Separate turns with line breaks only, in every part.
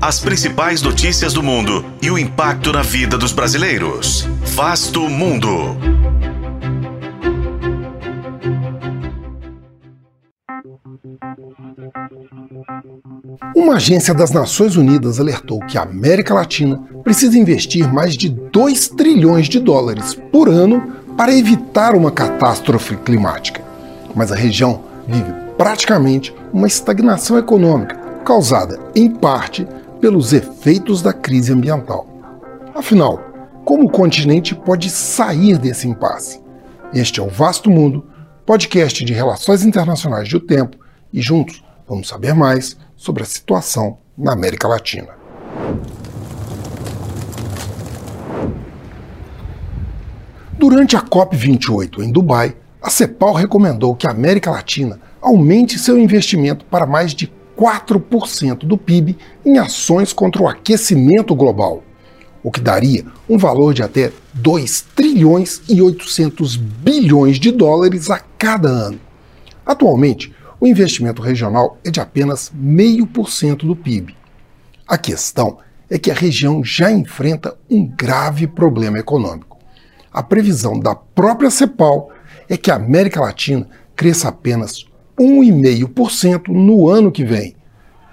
As principais notícias do mundo e o impacto na vida dos brasileiros. Vasto Mundo.
Uma agência das Nações Unidas alertou que a América Latina precisa investir mais de 2 trilhões de dólares por ano para evitar uma catástrofe climática. Mas a região vive praticamente uma estagnação econômica, causada, em parte, pelos efeitos da crise ambiental. Afinal, como o continente pode sair desse impasse? Este é o Vasto Mundo, podcast de relações internacionais de O Tempo, e juntos vamos saber mais sobre a situação na América Latina. Durante a COP28 em Dubai, a CEPAL recomendou que a América Latina aumente seu investimento para mais de 4% do PIB em ações contra o aquecimento global, o que daria um valor de até 2 trilhões e 800 bilhões de dólares a cada ano. Atualmente, o investimento regional é de apenas 0,5% do PIB. A questão é que a região já enfrenta um grave problema econômico. A previsão da própria CEPAL é que a América Latina cresça apenas 1,5% no ano que vem,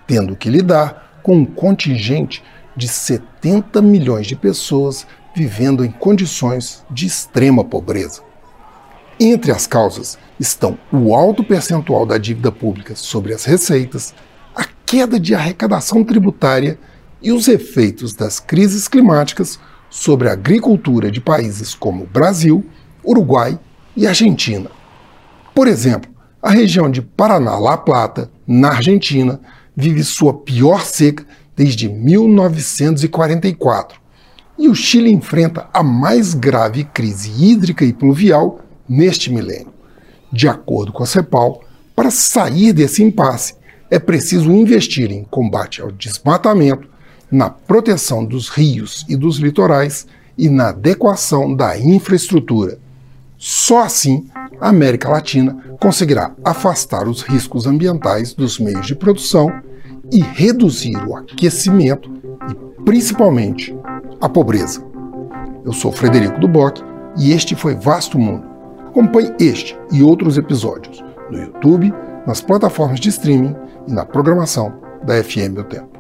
tendo que lidar com um contingente de 70 milhões de pessoas vivendo em condições de extrema pobreza. Entre as causas estão o alto percentual da dívida pública sobre as receitas, a queda de arrecadação tributária e os efeitos das crises climáticas sobre a agricultura de países como Brasil, Uruguai e Argentina. Por exemplo, a região de Paraná-La Plata, na Argentina, vive sua pior seca desde 1944. E o Chile enfrenta a mais grave crise hídrica e pluvial neste milênio. De acordo com a CEPAL, para sair desse impasse, é preciso investir em combate ao desmatamento, na proteção dos rios e dos litorais e na adequação da infraestrutura. Só assim a América Latina conseguirá afastar os riscos ambientais dos meios de produção e reduzir o aquecimento e, principalmente, a pobreza. Eu sou Frederico Duboc e este foi Vasto Mundo. Acompanhe este e outros episódios no YouTube, nas plataformas de streaming e na programação da FM O Tempo.